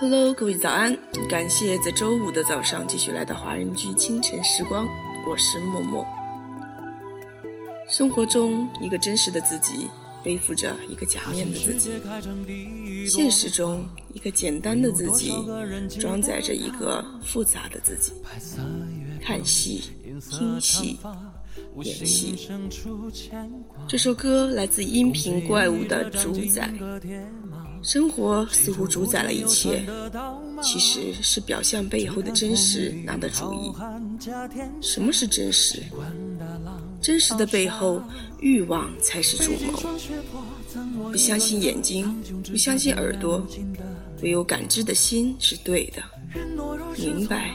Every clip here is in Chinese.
Hello，各位早安！感谢在周五的早上继续来到华人居清晨时光，我是默默。生活中，一个真实的自己背负着一个假面的自己；现实中，一个简单的自己装载着一个复杂的自己。看戏、听戏、演戏。这首歌来自音频怪物的主宰。生活似乎主宰了一切，其实是表象背后的真实拿的主意。什么是真实？真实的背后，欲望才是主谋。不相信眼睛，不相信耳朵，唯有感知的心是对的。明白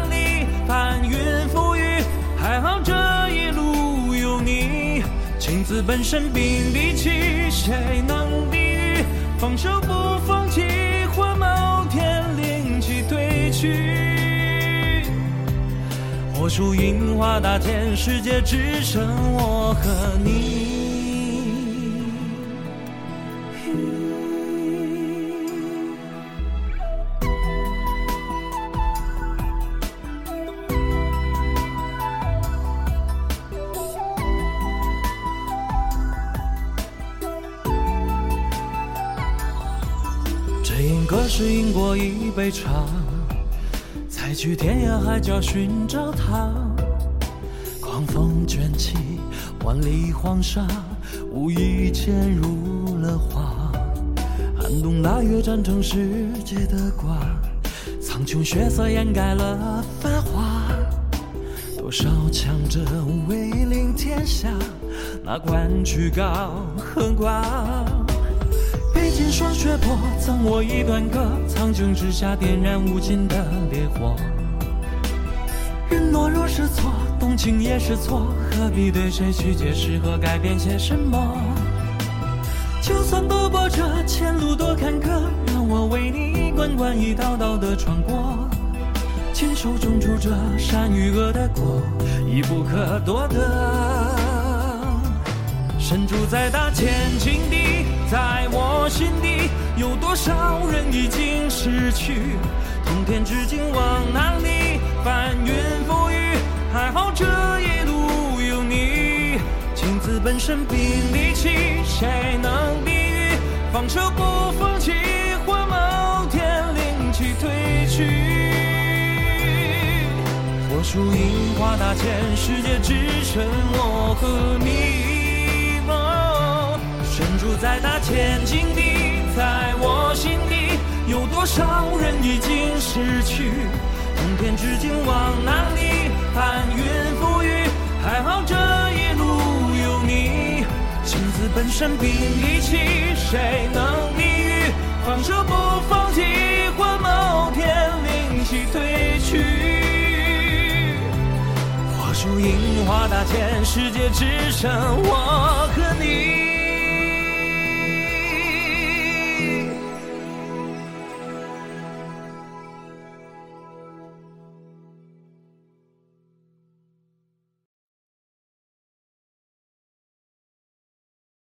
本身并利器，谁能抵御？放手不放弃，或某天灵气褪去。火树银花大千世界，只剩我和你。因歌是饮过一杯茶，再去天涯海角寻找他。狂风卷起万里黄沙，无意间入了画。寒冬腊月战成世界的瓜，苍穹血色掩盖了繁华。多少强者威临天下，哪管曲高和寡。金霜雪破，赠我一段歌。苍穹之下，点燃无尽的烈火。人懦弱是错，动情也是错，何必对谁去解释和改变些什么？就算多波折前路多坎坷，让我为你一关关、一道道的穿过。亲手种出这善与恶的果，已不可多得。身处在大千境地，在我我心底，有多少人已经失去？通天之境往哪里？翻云覆雨，还好这一路有你。情字本身并利器，谁能抵御？放手不放弃，或某天灵气褪去。火树银花大千世界，只剩我和你。在大千境地，在我心底，有多少人已经失去？通天至今往哪里？翻云覆雨，还好这一路有你。情字本身并利器，谁能抵御？放手不放弃，换某天灵犀褪去。火树银花大千世界，只剩我和你。